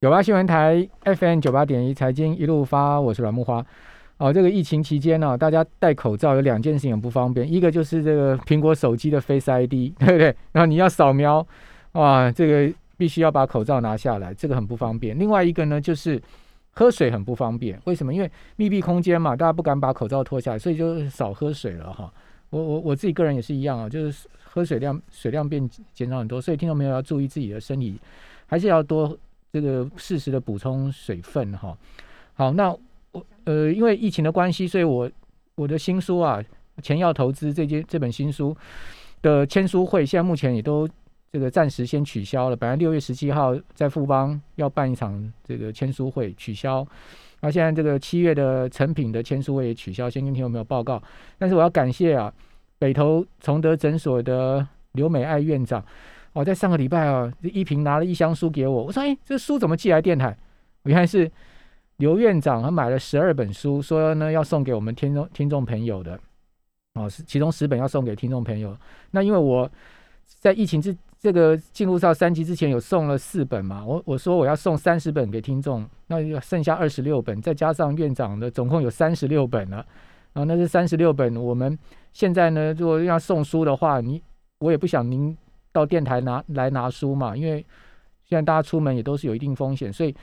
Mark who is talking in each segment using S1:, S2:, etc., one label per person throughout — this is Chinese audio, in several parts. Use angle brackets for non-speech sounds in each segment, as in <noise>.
S1: 九八新闻台 FM 九八点一财经一路发，我是阮木花。哦，这个疫情期间呢，大家戴口罩有两件事情很不方便，一个就是这个苹果手机的 Face ID，<laughs> 对不对？然后你要扫描，哇，这个必须要把口罩拿下来，这个很不方便。另外一个呢，就是喝水很不方便，为什么？因为密闭空间嘛，大家不敢把口罩脱下来，所以就少喝水了哈。我我我自己个人也是一样啊，就是喝水量水量变减少很多，所以听众朋友要注意自己的身体，还是要多。这个适时的补充水分哈，好，那我呃，因为疫情的关系，所以我我的新书啊，钱要投资这件这本新书的签书会，现在目前也都这个暂时先取消了。本来六月十七号在富邦要办一场这个签书会，取消。那现在这个七月的成品的签书会也取消，先跟听有没有报告？但是我要感谢啊，北投崇德诊所的刘美爱院长。哦，在上个礼拜啊，依萍拿了一箱书给我。我说：“哎，这书怎么寄来电台？”原来是刘院长他买了十二本书，说呢要送给我们听众听众朋友的。哦，是其中十本要送给听众朋友。那因为我在疫情之这个进入到三级之前有送了四本嘛，我我说我要送三十本给听众，那剩下二十六本，再加上院长的，总共有三十六本了。啊，那是三十六本。我们现在呢，如果要送书的话，你我也不想您。到电台拿来拿书嘛，因为现在大家出门也都是有一定风险，所以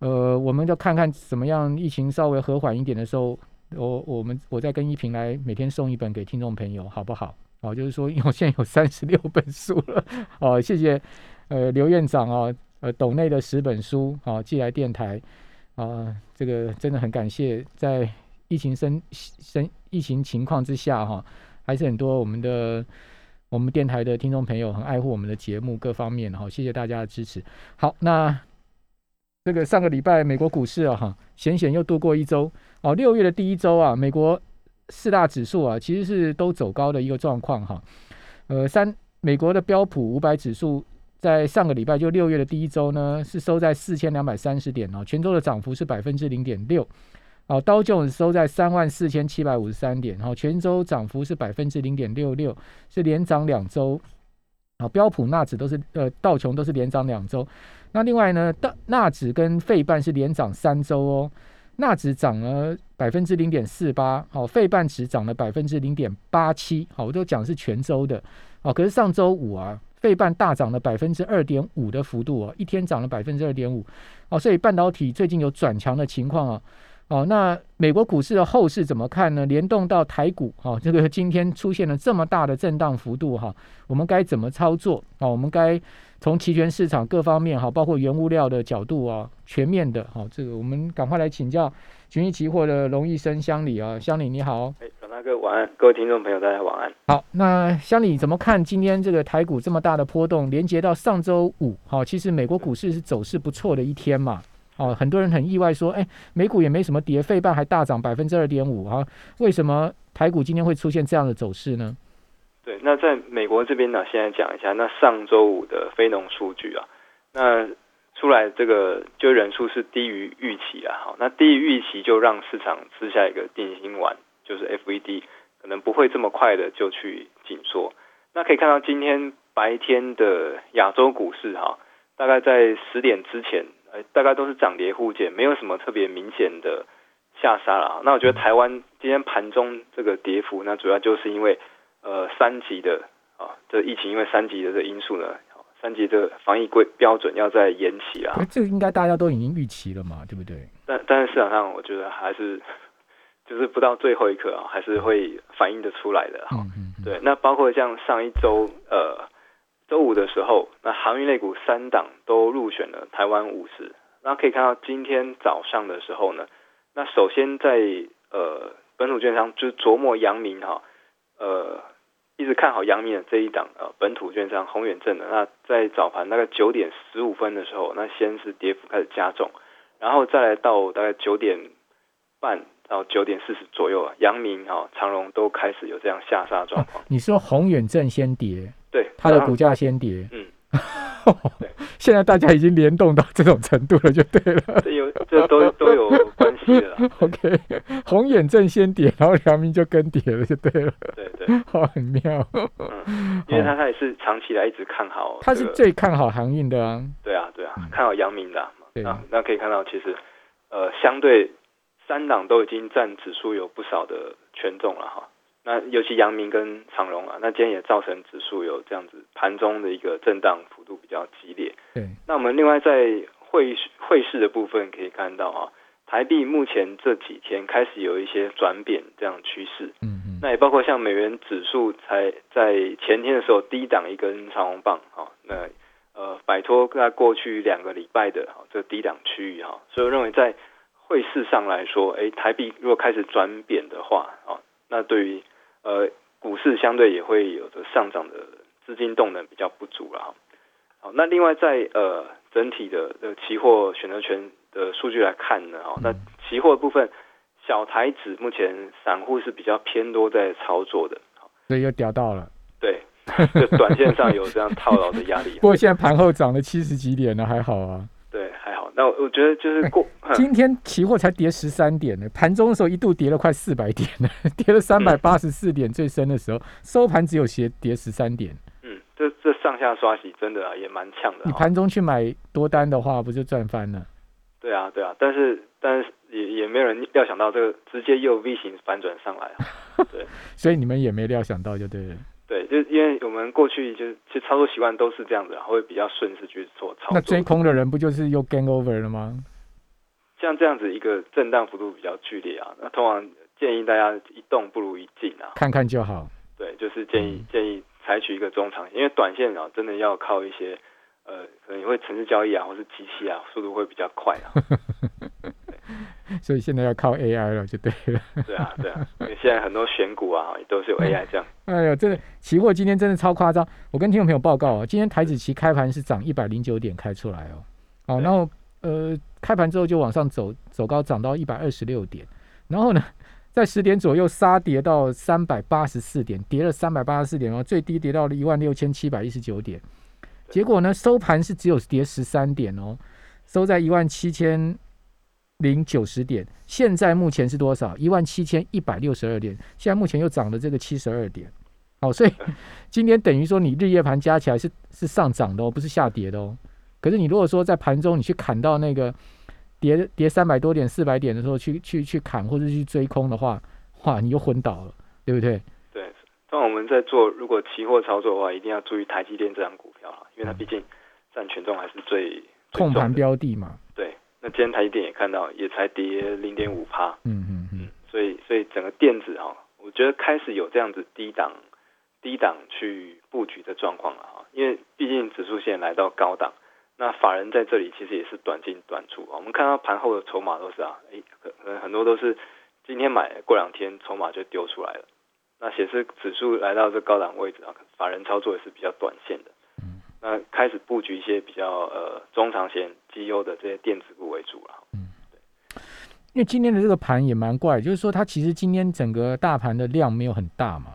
S1: 呃，我们就看看怎么样疫情稍微和缓一点的时候，我我们我再跟一平来每天送一本给听众朋友，好不好？哦，就是说，因为我现在有三十六本书了，哦，谢谢呃刘院长啊，呃斗内的十本书啊寄来电台啊，这个真的很感谢，在疫情生生疫情情况之下哈，还是很多我们的。我们电台的听众朋友很爱护我们的节目，各方面哈，谢谢大家的支持。好，那这个上个礼拜美国股市啊哈，险险又度过一周哦。六月的第一周啊，美国四大指数啊，其实是都走高的一个状况哈。呃，三美国的标普五百指数在上个礼拜就六月的第一周呢，是收在四千两百三十点哦，全周的涨幅是百分之零点六。好，刀琼收在三万四千七百五十三点，好，全周涨幅是百分之零点六六，是连涨两周。好，标普纳指都是呃道琼都是连涨两周。那另外呢，道纳指跟费半是连涨三周哦。纳指涨了百分之零点四八，好，费半指涨了百分之零点八七。好，我都讲是全周的。好，可是上周五啊，费半大涨了百分之二点五的幅度哦，一天涨了百分之二点五。哦，所以半导体最近有转强的情况啊。哦，那美国股市的后市怎么看呢？联动到台股，哈，<laughs> 这个今天出现了这么大的震荡幅度，哈，我们该怎么操作？啊，我们该从期权市场各方面，哈，包括原物料的角度啊，全面的，哈，这个我们赶快来请教群益期货的龙医生乡里啊，乡里你好，
S2: 哎，老大哥晚安，各位听众朋友大家晚安。
S1: 好，那乡里怎么看今天这个台股这么大的波动？连接到上周五，好，其实美国股市是走势不错的一天嘛。哦，很多人很意外说，哎，美股也没什么跌，费半还大涨百分之二点五啊，为什么台股今天会出现这样的走势呢？
S2: 对，那在美国这边呢，现在讲一下，那上周五的非农数据啊，那出来这个就人数是低于预期啊，好，那低于预期就让市场吃下一个定心丸，就是 FED 可能不会这么快的就去紧缩。那可以看到今天白天的亚洲股市哈，大概在十点之前。呃，大概都是涨跌互见，没有什么特别明显的下杀了。那我觉得台湾今天盘中这个跌幅，那主要就是因为呃三级的啊，这疫情因为三级的这因素呢，三级的防疫规标准要再延期啊。
S1: 这个应该大家都已经预期了嘛，对不对？
S2: 但但是市场上，我觉得还是 <laughs> 就是不到最后一刻啊，还是会反映的出来的。
S1: 嗯嗯。
S2: 对，那包括像上一周呃。周五的时候，那航运类股三档都入选了台湾五十。那可以看到今天早上的时候呢，那首先在呃本土券商就是琢磨阳明哈，呃一直看好阳明的这一档呃本土券商宏远证的。那在早盘大概九点十五分的时候，那先是跌幅开始加重，然后再来到大概九点半到九点四十左右啊，阳明哈长荣都开始有这样下杀状况。
S1: 你说宏远正先跌？
S2: 对，
S1: 它的股价先跌。
S2: 嗯，
S1: 对，<laughs> 现在大家已经联动到这种程度了，就对了。<laughs>
S2: 这有，这都都有关系的。<laughs>
S1: OK，红眼症先跌，然后梁明就跟跌了，就对了。
S2: 对对，
S1: 好，很妙。
S2: 嗯，因为他他也是长期来一直看好，
S1: 他是最看好航运的啊。
S2: 对啊，对啊，看好阳明的。啊那可以看到，其实呃，相对三档都已经占指数有不少的权重了哈。那尤其阳明跟长荣啊，那今天也造成指数有这样子盘中的一个震荡幅度比较激烈。
S1: 对，
S2: 那我们另外在汇汇市的部分可以看到啊，台币目前这几天开始有一些转贬这样趋势。
S1: 嗯嗯。
S2: 那也包括像美元指数才在前天的时候低档一根长红棒啊，那呃摆脱在过去两个礼拜的哈这低档区域哈，所以我认为在汇市上来说，哎，台币如果开始转贬的话啊，那对于呃，股市相对也会有着上涨的资金动能比较不足了哈。好，那另外在呃整体的呃期货选择权的数据来看呢，哈，那期货部分小台指目前散户是比较偏多在操作的，
S1: 所以又掉到了，
S2: 对，<laughs> 就短线上有这样套牢的压力。<laughs>
S1: 不过现在盘后涨了七十几点呢，还好啊。
S2: 对，还好。那我觉得就是过
S1: 今天期货才跌十三点呢，盘中的时候一度跌了快四百点呢，<laughs> 跌了三百八十四点，最深的时候收盘只有跌跌十三点。
S2: 嗯，这这上下刷洗真的啊也蛮呛的。
S1: 你盘中去买多单的话，不就赚翻了？
S2: 对啊，对啊，但是但是也也没有人料想到这个直接又 V 型反转上来啊。对，<laughs>
S1: 所以你们也没料想到就对了。
S2: 对，就因为我们过去就是其实操作习惯都是这样子，然后会比较顺势去做操作。
S1: 那追空的人不就是又 gain over 了吗？
S2: 像这样子一个震荡幅度比较剧烈啊，那通常建议大家一动不如一静啊，
S1: 看看就好。
S2: 对，就是建议建议采取一个中长线，因为短线啊真的要靠一些呃可能会城市交易啊，或是机器啊，速度会比较快啊。<laughs> <laughs>
S1: 所以现在要靠 AI 了，就对了。
S2: 对啊，对啊，因为现在很多选股啊，都是有 <laughs> AI 这样。
S1: 哎呦，真的，期货今天真的超夸张。我跟听众朋友报告啊，今天台子期开盘是涨一百零九点开出来哦。哦，然后呃，开盘之后就往上走，走高涨到一百二十六点，然后呢，<laughs> 在十点左右杀跌到三百八十四点，跌了三百八十四点哦，最低跌到了一万六千七百一十九点。结果呢，收盘是只有跌十三点哦，收在一万七千。零九十点，现在目前是多少？一万七千一百六十二点。现在目前又涨了这个七十二点，好，所以 <laughs> 今天等于说你日夜盘加起来是是上涨的哦，不是下跌的哦。可是你如果说在盘中你去砍到那个跌跌三百多点、四百点的时候去去去砍或者去追空的话，哇，你又昏倒了，对不对？
S2: 对。当我们在做如果期货操作的话，一定要注意台积电这张股票啊，因为它毕竟占权重还是最
S1: 控盘标的嘛。
S2: 对。那今天台积电也看到，也才跌零点五趴，
S1: 嗯嗯嗯，
S2: 所以所以整个电子哈，我觉得开始有这样子低档低档去布局的状况了哈，因为毕竟指数线来到高档，那法人在这里其实也是短进短出啊，我们看到盘后的筹码都是啊，哎，可能很多都是今天买过两天筹码就丢出来了，那显示指数来到这高档位置啊，法人操作也是比较短线的。那开始布局一些比较呃中长线绩优的这些电子股为主了。
S1: 嗯，对。因为今天的这个盘也蛮怪，就是说它其实今天整个大盘的量没有很大嘛。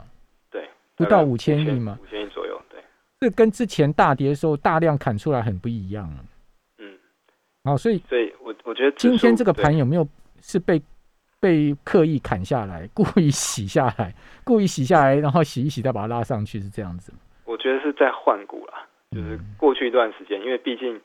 S2: 对。
S1: 不到五千亿嘛。
S2: 五千亿左右，对。
S1: 这跟之前大跌的时候大量砍出来很不一样。
S2: 嗯。
S1: 好，所以，
S2: 所以我我觉得
S1: 今天这个盘有没有是被被刻意砍下来，故意洗下来，故意洗下来，然后洗一洗再把它拉上去，是这样子
S2: 我觉得是在换股了。就是过去一段时间，因为毕竟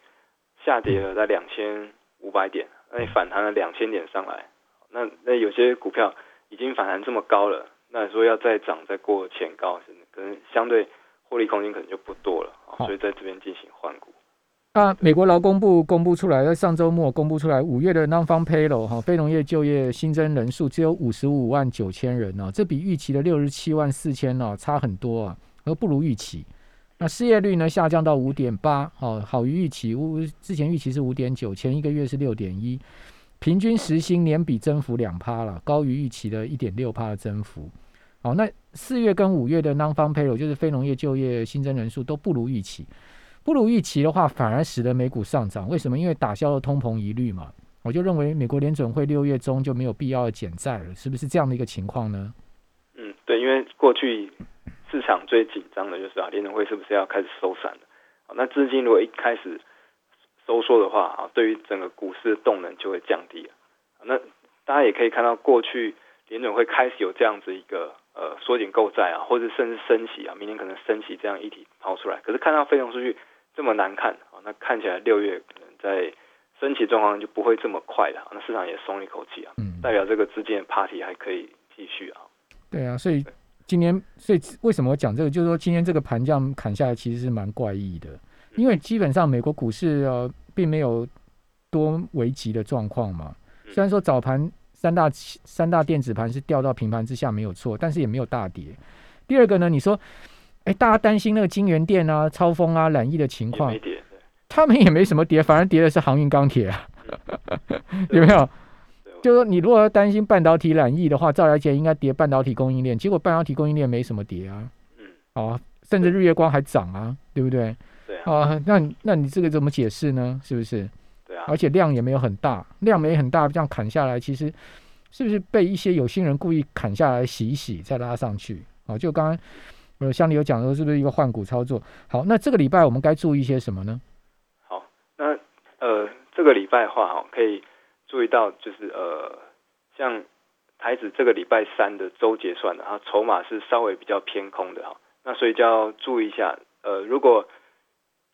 S2: 下跌了在两千五百点，那你反弹了两千点上来，那那有些股票已经反弹这么高了，那说要再涨再过前高，可能相对获利空间可能就不多了，所以在这边进行换股。
S1: 那美国劳工部公布出来，在上周末公布出来，五月的 non-farm payroll 哈非农业就业新增人数只有五十五万九千人哦，这比预期的六十七万四千哦差很多啊，而不如预期。那失业率呢下降到五点八，哦，好于预期。五之前预期是五点九，前一个月是六点一，平均时薪年比增幅两趴了，高于预期的一点六趴的增幅。好，那四月跟五月的 non-farm payroll 就是非农业就业新增人数都不如预期，不如预期的话，反而使得美股上涨。为什么？因为打消了通膨疑虑嘛。我就认为美国联准会六月中就没有必要减债了，是不是这样的一个情况呢？
S2: 嗯，对，因为过去。市场最紧张的就是啊，联储会是不是要开始收散了？那资金如果一开始收缩的话啊，对于整个股市的动能就会降低了。那大家也可以看到，过去联准会开始有这样子一个呃缩减购债啊，或者甚至升息啊，明年可能升息这样议题抛出来。可是看到非农数据这么难看啊，那看起来六月可能在升息状况就不会这么快了，那市场也松一口气啊，
S1: 嗯，
S2: 代表这个资金的 party 还可以继续啊。
S1: 对啊，所以今天，所以为什么我讲这个，就是说今天这个盘这样砍下来，其实是蛮怪异的，因为基本上美国股市呃并没有多危急的状况嘛。虽然说早盘三大三大电子盘是掉到平盘之下没有错，但是也没有大跌。第二个呢，你说，哎，大家担心那个金源电啊、超风啊、染疫的情况，他们也没什么跌，反而跌的是航运钢铁啊，<laughs> 有没有？就是说，你如果要担心半导体染疫的话，赵来讲应该跌半导体供应链，结果半导体供应链没什么跌啊，嗯，哦，甚至日月光还涨啊，对不对？
S2: 对
S1: 啊，那那你这个怎么解释呢？是不是？
S2: 对啊，
S1: 而且量也没有很大，量没很大，这样砍下来，其实是不是被一些有心人故意砍下来洗一洗，再拉上去？哦，就刚刚呃，像你有讲说，是不是一个换股操作？好，那这个礼拜我们该注意些什么呢？
S2: 好，那呃，这个礼拜的话，哈，可以。注意到就是呃，像台子这个礼拜三的周结算的，它筹码是稍微比较偏空的哈，那所以就要注意一下，呃，如果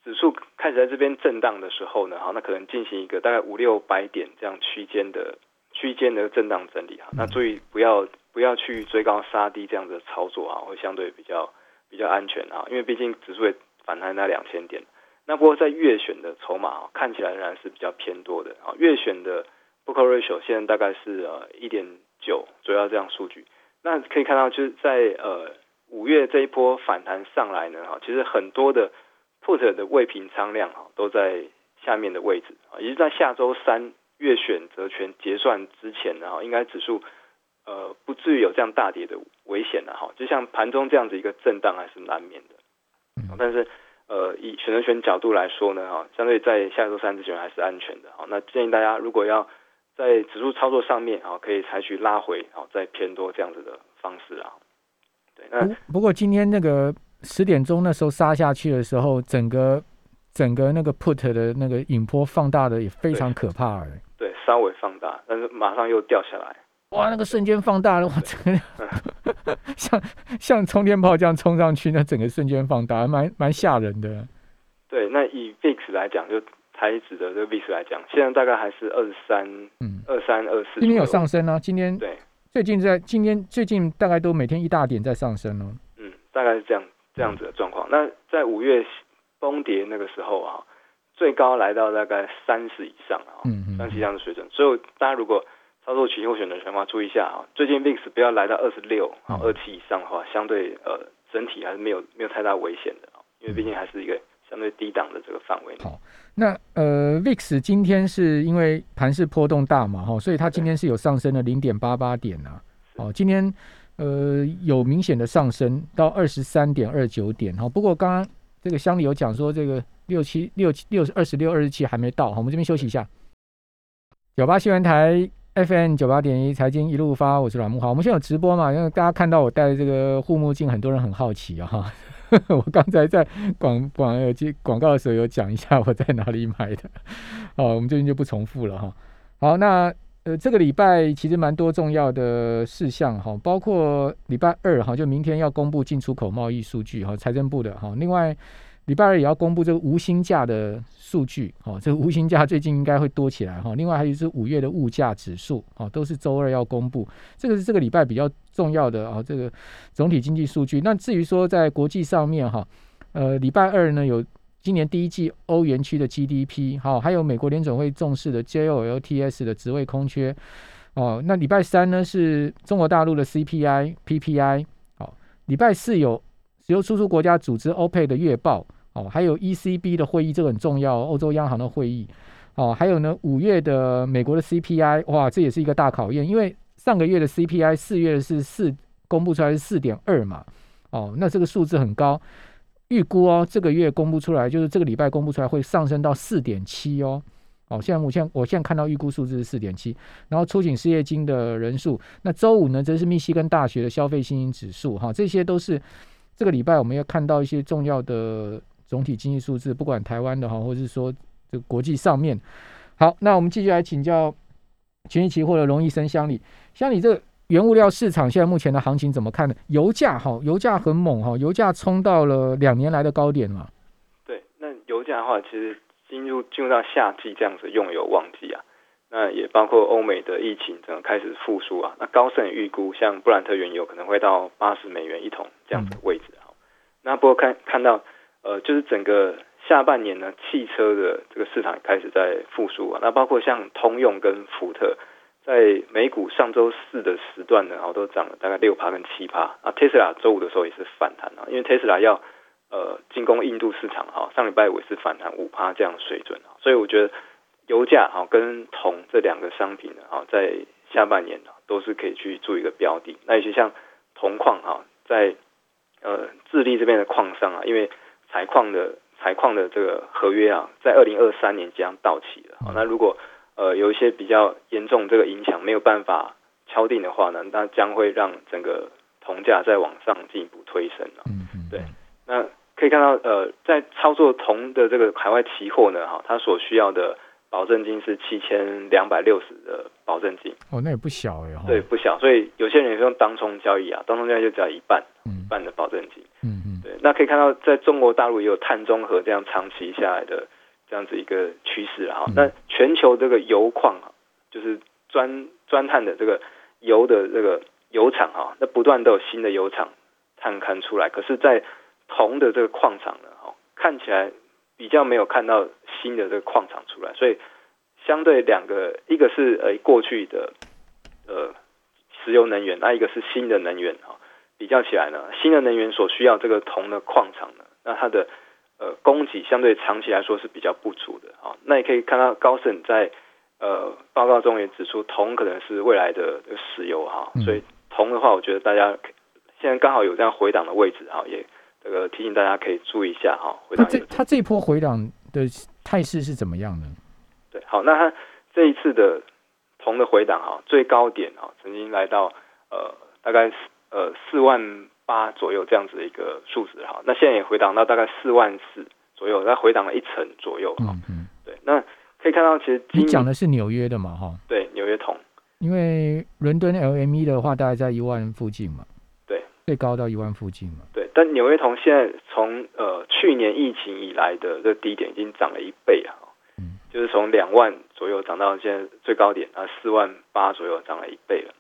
S2: 指数开始在这边震荡的时候呢，哈，那可能进行一个大概五六百点这样区间的区间的震荡整理哈，那注意不要不要去追高杀低这样的操作啊，会相对比较比较安全啊，因为毕竟指数也反弹在两千点，那不过在月选的筹码啊，看起来仍然是比较偏多的啊，月选的。Book ratio 现在大概是呃一点九左右这样数据，那可以看到就是在呃五月这一波反弹上来呢哈，其实很多的 put 的未平仓量哈都在下面的位置啊，也是在下周三月选择权结算之前呢哈，应该指数呃不至于有这样大跌的危险的哈，就像盘中这样子一个震荡还是难免的，但是呃以选择权角度来说呢哈，相对在下周三之前还是安全的哈，那建议大家如果要在指数操作上面啊，可以采取拉回啊，再偏多这样子的方式啊。对，那
S1: 不过今天那个十点钟那时候杀下去的时候，整个整个那个 put 的那个影波放大的也非常可怕哎。
S2: 对，稍微放大，但是马上又掉下来。
S1: 哇，那个瞬间放大了，哇，整个 <laughs> 像像冲天炮这样冲上去，那整个瞬间放大，蛮蛮吓人的。
S2: 对，那以 VIX 来讲就。台指的这个 VIX 来讲，现在大概还是二十三，嗯，二三二四。
S1: 今天有上升啊，今天
S2: 对，
S1: 最近在今天最近大概都每天一大点在上升哦。
S2: 嗯，大概是这样这样子的状况。那在五月崩跌那个时候啊，最高来到大概三十以上啊，嗯三十以上的水准。所以大家如果操作期货选择权的话，注意一下啊，最近 VIX 不要来到二十六啊二七以上的话，相对呃整体还是没有没有太大危险的啊，因为毕竟还是一个。相对低档的这个范围。
S1: 好，那呃，VIX 今天是因为盘势波动大嘛，哈，所以它今天是有上升了零点八八点呐。哦，今天呃有明显的上升到二十三点二九点。哈，不过刚刚这个乡里有讲说，这个六七六七六二十六二十七还没到。好，我们这边休息一下。九八新闻台 FM 九八点一财经一路发，我是阮木华。我们现在有直播嘛？因为大家看到我戴这个护目镜，很多人很好奇啊，哈。<laughs> 我刚才在广广耳机广告的时候有讲一下我在哪里买的，好，我们最近就不重复了哈。好，那呃这个礼拜其实蛮多重要的事项哈，包括礼拜二哈，就明天要公布进出口贸易数据哈，财政部的哈，另外。礼拜二也要公布这个无薪假的数据，哦，这个无薪假最近应该会多起来哈。另外还有是五月的物价指数，哦，都是周二要公布，这个是这个礼拜比较重要的啊，这个总体经济数据。那至于说在国际上面哈，呃，礼拜二呢有今年第一季欧元区的 GDP，好，还有美国联总会重视的 JOLTS 的职位空缺，哦，那礼拜三呢是中国大陆的 CPI、PPI，好，礼拜四有石油输出国家组织 OPEC 的月报。哦，还有 ECB 的会议，这个很重要。欧洲央行的会议，哦，还有呢，五月的美国的 CPI，哇，这也是一个大考验，因为上个月的 CPI 四月是四公布出来是四点二嘛，哦，那这个数字很高，预估哦，这个月公布出来就是这个礼拜公布出来会上升到四点七哦，哦，现在目前我现在看到预估数字是四点七，然后出警失业金的人数，那周五呢则是密西根大学的消费信心指数，哈，这些都是这个礼拜我们要看到一些重要的。总体经济数字，不管台湾的哈，或是说这个国际上面，好，那我们继续来请教权益期货的龙医生乡里，像你这个原物料市场现在目前的行情怎么看呢？油价哈，油价很猛哈，油价冲到了两年来的高点嘛。
S2: 对，那油价的话，其实进入进入到夏季这样子用油旺季啊，那也包括欧美的疫情整个开始复苏啊，那高盛预估像布兰特原油可能会到八十美元一桶这样子的位置啊。那不过看看到呃，就是整个下半年呢，汽车的这个市场开始在复苏啊，那包括像通用跟福特。在美股上周四的时段呢，然后都涨了大概六趴跟七趴啊。特斯拉周五的时候也是反弹啊，因为特斯拉要呃进攻印度市场哈，上礼拜五是反弹五趴这样水准啊，所以我觉得油价哈跟铜这两个商品呢，哈在下半年呢都是可以去做一个标的。那有些像铜矿哈，在呃智利这边的矿商啊，因为采矿的采矿的这个合约啊，在二零二三年即将到期了啊，那如果呃，有一些比较严重这个影响没有办法敲定的话呢，那将会让整个铜价再往上进一步推升了。
S1: 嗯嗯，
S2: 对。那可以看到，呃，在操作铜的这个海外期货呢，哈，它所需要的保证金是七千两百六十的保证金。
S1: 哦，那也不小哎。
S2: 对，不小。所以有些人也是用当冲交易啊，当冲交易就只要一半，一半的保证金。
S1: 嗯嗯。
S2: 对，那可以看到，在中国大陆也有碳中和这样长期下来的。这样子一个趋势啊，那全球这个油矿啊，就是钻钻探的这个油的这个油厂啊，那不断都有新的油厂探勘出来，可是，在铜的这个矿场呢，哈，看起来比较没有看到新的这个矿场出来，所以相对两个，一个是呃过去的呃石油能源，那一个是新的能源哈，比较起来呢，新的能源所需要这个铜的矿场呢，那它的。呃，供给相对长期来说是比较不足的啊。那也可以看到高盛在呃报告中也指出，铜可能是未来的石油哈。所以铜的话，我觉得大家现在刚好有这样回档的位置哈，也这个提醒大家可以注意一下哈。
S1: 它这它这一波回档的态势是怎么样呢？
S2: 对，好，那它这一次的铜的回档哈，最高点哈，曾经来到呃大概呃四万。八左右这样子的一个数值哈，那现在也回档到大概四万四左右，再回档了一成左右哈。
S1: 嗯嗯，
S2: 对，那可以看到其实
S1: 你讲的是纽约的嘛哈？
S2: 对，纽约铜。
S1: 因为伦敦 LME 的话，大概在一万附近嘛。
S2: 对，
S1: 最高到一万附近嘛。
S2: 对，但纽约铜现在从呃去年疫情以来的这低点已经涨了一倍啊，嗯，就是从两万左右涨到现在最高点啊四万八左右涨了一倍了，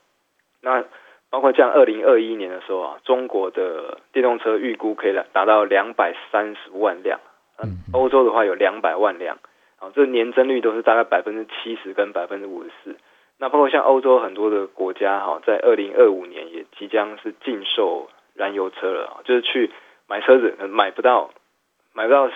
S2: 那。包括像二零二一年的时候啊，中国的电动车预估可以达到两百三十万辆，嗯，欧洲的话有两百万辆，啊，这年增率都是大概百分之七十跟百分之五十四。那包括像欧洲很多的国家哈，在二零二五年也即将是禁售燃油车了，就是去买车子买不到买不到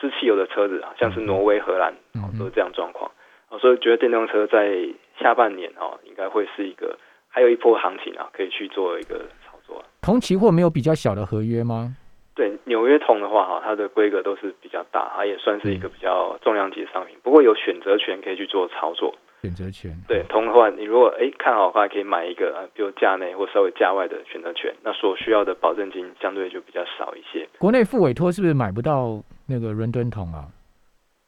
S2: 吃汽油的车子啊，像是挪威、荷兰，都是这样状况，啊，所以觉得电动车在下半年哦，应该会是一个。还有一波行情啊，可以去做一个操作。
S1: 铜期货没有比较小的合约吗？
S2: 对，纽约铜的话哈，它的规格都是比较大，它也算是一个比较重量级的商品。不过有选择权可以去做操作。
S1: 选择权。
S2: 对，铜的话，你如果哎看好的话，可以买一个啊，比如价内或稍微价外的选择权，那所需要的保证金相对就比较少一些。
S1: 国内付委托是不是买不到那个伦敦铜啊？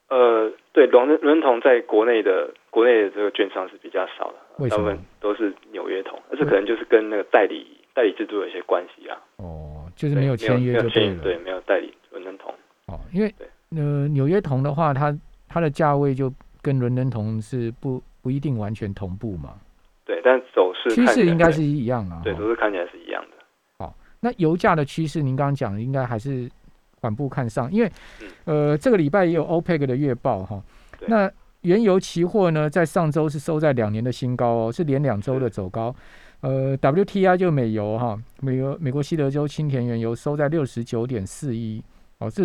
S2: 呃，对，伦敦伦铜在国内的国内的这个券商是比较少的，大部分都是纽约铜，而这可能就是跟那个代理代理制度有一些关系啊。
S1: 哦，就是没有签约就对了，
S2: 对，没有代理伦敦铜。
S1: 哦，因为呃纽约铜的话，它它的价位就跟伦敦铜是不不一定完全同步嘛。
S2: 对，但走势
S1: 趋势应该是一样啊。
S2: 对，都是看起来是一样的。
S1: 好，那油价的趋势，您刚刚讲的应该还是。缓步看上，因为，呃，这个礼拜也有 OPEC 的月报哈。那原油期货呢，在上周是收在两年的新高哦，是连两周的走高。呃，WTI 就美油哈，美国美国西德州清田原油收在六十九点四一哦，这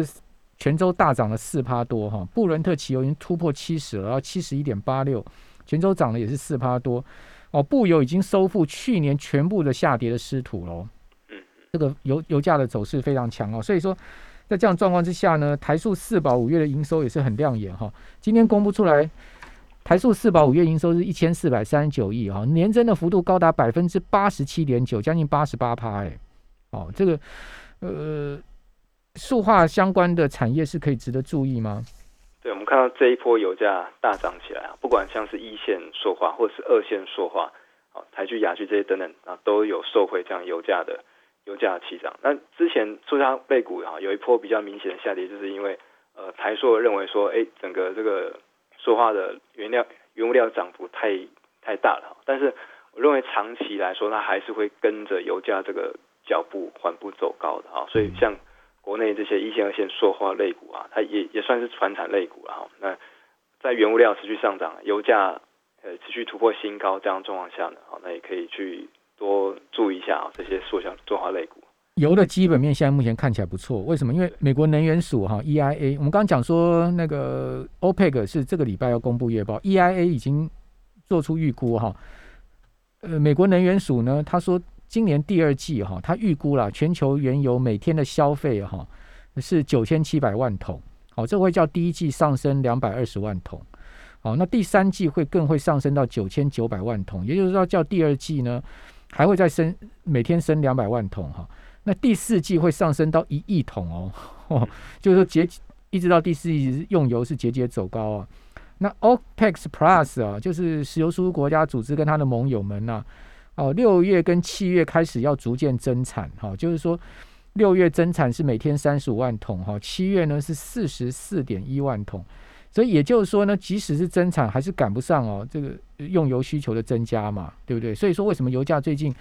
S1: 全州大涨了四趴多哈。布伦特汽油已经突破七十了，然后七十一点八六，全州涨了也是四趴多哦。布油已经收复去年全部的下跌的失土喽。嗯，这个油油价的走势非常强哦，所以说。在这样状况之下呢，台塑四宝五月的营收也是很亮眼哈。今天公布出来，台塑四宝五月营收是一千四百三十九亿哈，年增的幅度高达百分之八十七点九，将近八十八趴哎。哦，这个呃，塑化相关的产业是可以值得注意吗？
S2: 对，我们看到这一波油价大涨起来啊，不管像是一线塑化或是二线塑化，哦，台剧、雅剧这些等等啊，都有受惠这样油价的。油价齐涨，那之前塑胶类股哈有一波比较明显的下跌，就是因为呃台塑认为说，哎，整个这个塑化的原料原物料涨幅太太大了，但是我认为长期来说，它还是会跟着油价这个脚步缓步走高的啊，所以像国内这些一线二线塑化类股啊，它也也算是传产类股了哈。那在原物料持续上涨，油价呃持续突破新高这样状况下呢，好，那也可以去多注意一下啊这些塑橡塑化类股。
S1: 油的基本面现在目前看起来不错，为什么？因为美国能源署哈 EIA，我们刚刚讲说那个 OPEC 是这个礼拜要公布月报，EIA 已经做出预估哈。呃，美国能源署呢，他说今年第二季哈，他预估了全球原油每天的消费哈是九千七百万桶，好，这会叫第一季上升两百二十万桶，好，那第三季会更会上升到九千九百万桶，也就是说叫第二季呢还会再升每天升两百万桶哈。那第四季会上升到一亿桶哦，<laughs> 就是说节一直到第四季用油是节节走高啊。那 OPEC Plus 啊，就是石油输出国家组织跟他的盟友们呐，哦，六月跟七月开始要逐渐增产哈，就是说六月增产是每天三十五万桶哈，七月呢是四十四点一万桶，所以也就是说呢，即使是增产还是赶不上哦这个用油需求的增加嘛，对不对？所以说为什么油价最近？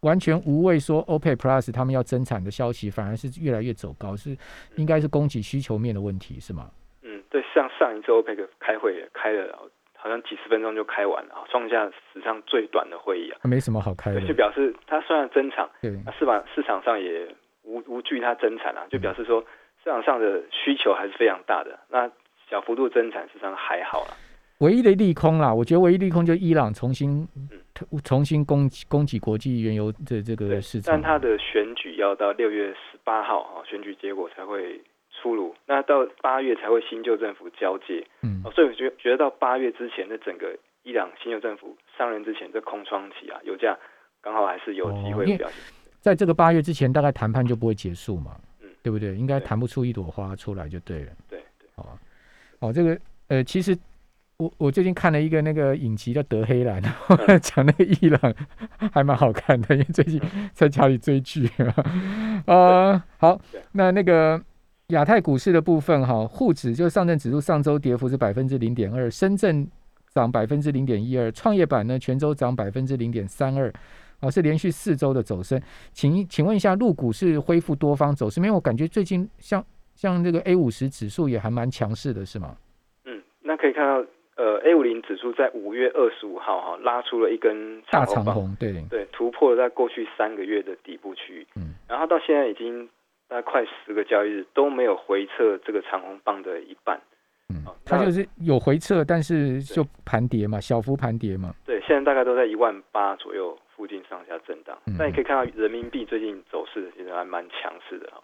S1: 完全无畏说 OPEC Plus 他们要增产的消息，反而是越来越走高，是应该是供给需求面的问题，是吗？
S2: 嗯，对，像上一周 OPEC 开会也开了，好像几十分钟就开完了，创下史上最短的会议啊，
S1: 没什么好开的，
S2: 就表示它虽然增产，
S1: 对，
S2: 是吧？市场上也无无惧它增产啊，就表示说市场上的需求还是非常大的，那小幅度增产实际上还好了。
S1: 唯一的利空啦，我觉得唯一利空就伊朗重新重新供供给国际原油的这个市场。
S2: 但它的选举要到六月十八号啊，选举结果才会出炉。那到八月才会新旧政府交接。嗯，所以我觉觉得到八月之前的整个伊朗新旧政府上任之前这空窗期啊，油价刚好还是有机会表现。
S1: 在这个八月之前，大概谈判就不会结束嘛？嗯，对不对？应该谈不出一朵花出来就对了。
S2: 对对，
S1: 哦哦，这个呃，其实。我我最近看了一个那个影集叫《德黑兰》，<laughs> 讲那个伊朗还蛮好看的，因为最近在家里追剧。呃，好，那那个亚太股市的部分哈，沪指就上证指数上周跌幅是百分之零点二，深圳涨百分之零点一二，创业板呢全周涨百分之零点三二，啊，是连续四周的走升。请请问一下，陆股是恢复多方走势？没有我感觉最近像像这个 A 五十指数也还蛮强势的，是吗？
S2: 嗯，那可以看到。呃，A 五零指数在五月二十五号哈拉出了一根
S1: 大长红，对。
S2: 对，突破了在过去三个月的底部区域，嗯，然后到现在已经大概快十个交易日都没有回撤这个长红棒的一半，
S1: 嗯，它就是有回撤，但是就盘跌嘛，小幅盘跌嘛，
S2: 对，现在大概都在一万八左右附近上下震荡，那你可以看到人民币最近走势其实还蛮强势的哈，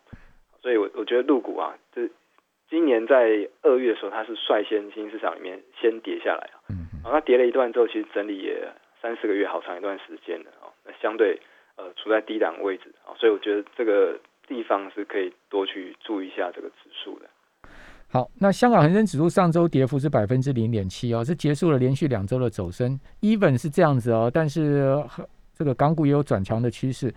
S2: 所以我我觉得入股啊，这。今年在二月的时候，它是率先新兴市场里面先跌下来啊，嗯，然后它跌了一段之后，其实整理也三四个月，好长一段时间了哦，那相对呃处在低档位置啊，所以我觉得这个地方是可以多去注意一下这个指数的。
S1: 好，那香港恒生指数上周跌幅是百分之零点七哦，是结束了连续两周的走升，even 是这样子哦，但是这个港股也有转强的趋势。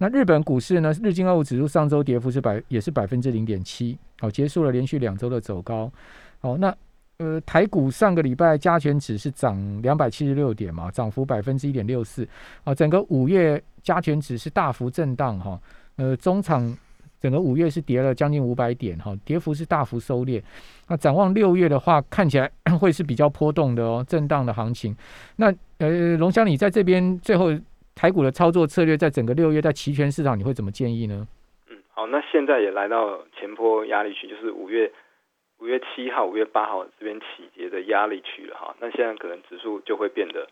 S1: 那日本股市呢？日经二五指数上周跌幅是百，也是百分之零点七，好，结束了连续两周的走高。好，那呃，台股上个礼拜加权指是涨两百七十六点嘛，涨幅百分之一点六四。啊，整个五月加权指是大幅震荡哈，呃，中场整个五月是跌了将近五百点哈，跌幅是大幅收敛。那展望六月的话，看起来 <coughs> 会是比较波动的哦，震荡的行情。那呃，龙香，你在这边最后。台股的操作策略，在整个六月在期权市场，你会怎么建议呢？
S2: 嗯，好，那现在也来到前坡压力区，就是五月五月七号、五月八号这边起跌的压力区了哈。那现在可能指数就会变得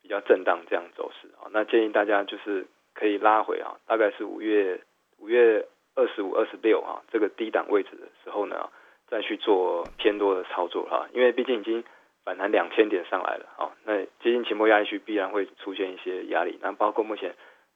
S2: 比较震荡这样走势啊。那建议大家就是可以拉回啊，大概是五月五月二十五、二十六啊这个低档位置的时候呢，再去做偏多的操作哈。因为毕竟已经。反弹两千点上来了，哦，那接近前波压力区必然会出现一些压力，那包括目前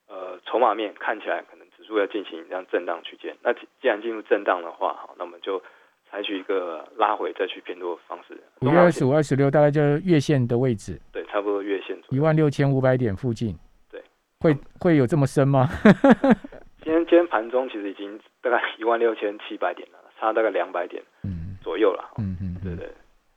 S2: 呃筹码面看起来可能指数要进行这样震荡区间，那既然进入震荡的话，好，那我们就采取一个拉回再去偏多的方式。
S1: 五月二十五、二十六大概就是月线的位置，
S2: 对，差不多月线
S1: 一万六千五百点附近，
S2: 对，
S1: 会会有这么深吗？<laughs>
S2: 今天今天盘中其实已经大概一万六千七百点了，差大概两百点。嗯。左右了。
S1: 嗯嗯，
S2: 对对。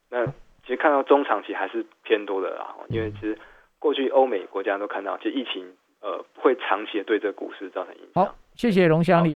S2: 那其实看到中长期还是偏多的啦，因为其实过去欧美国家都看到，其实疫情呃会长期的对这个股市造成影响。
S1: 好，谢谢龙祥利。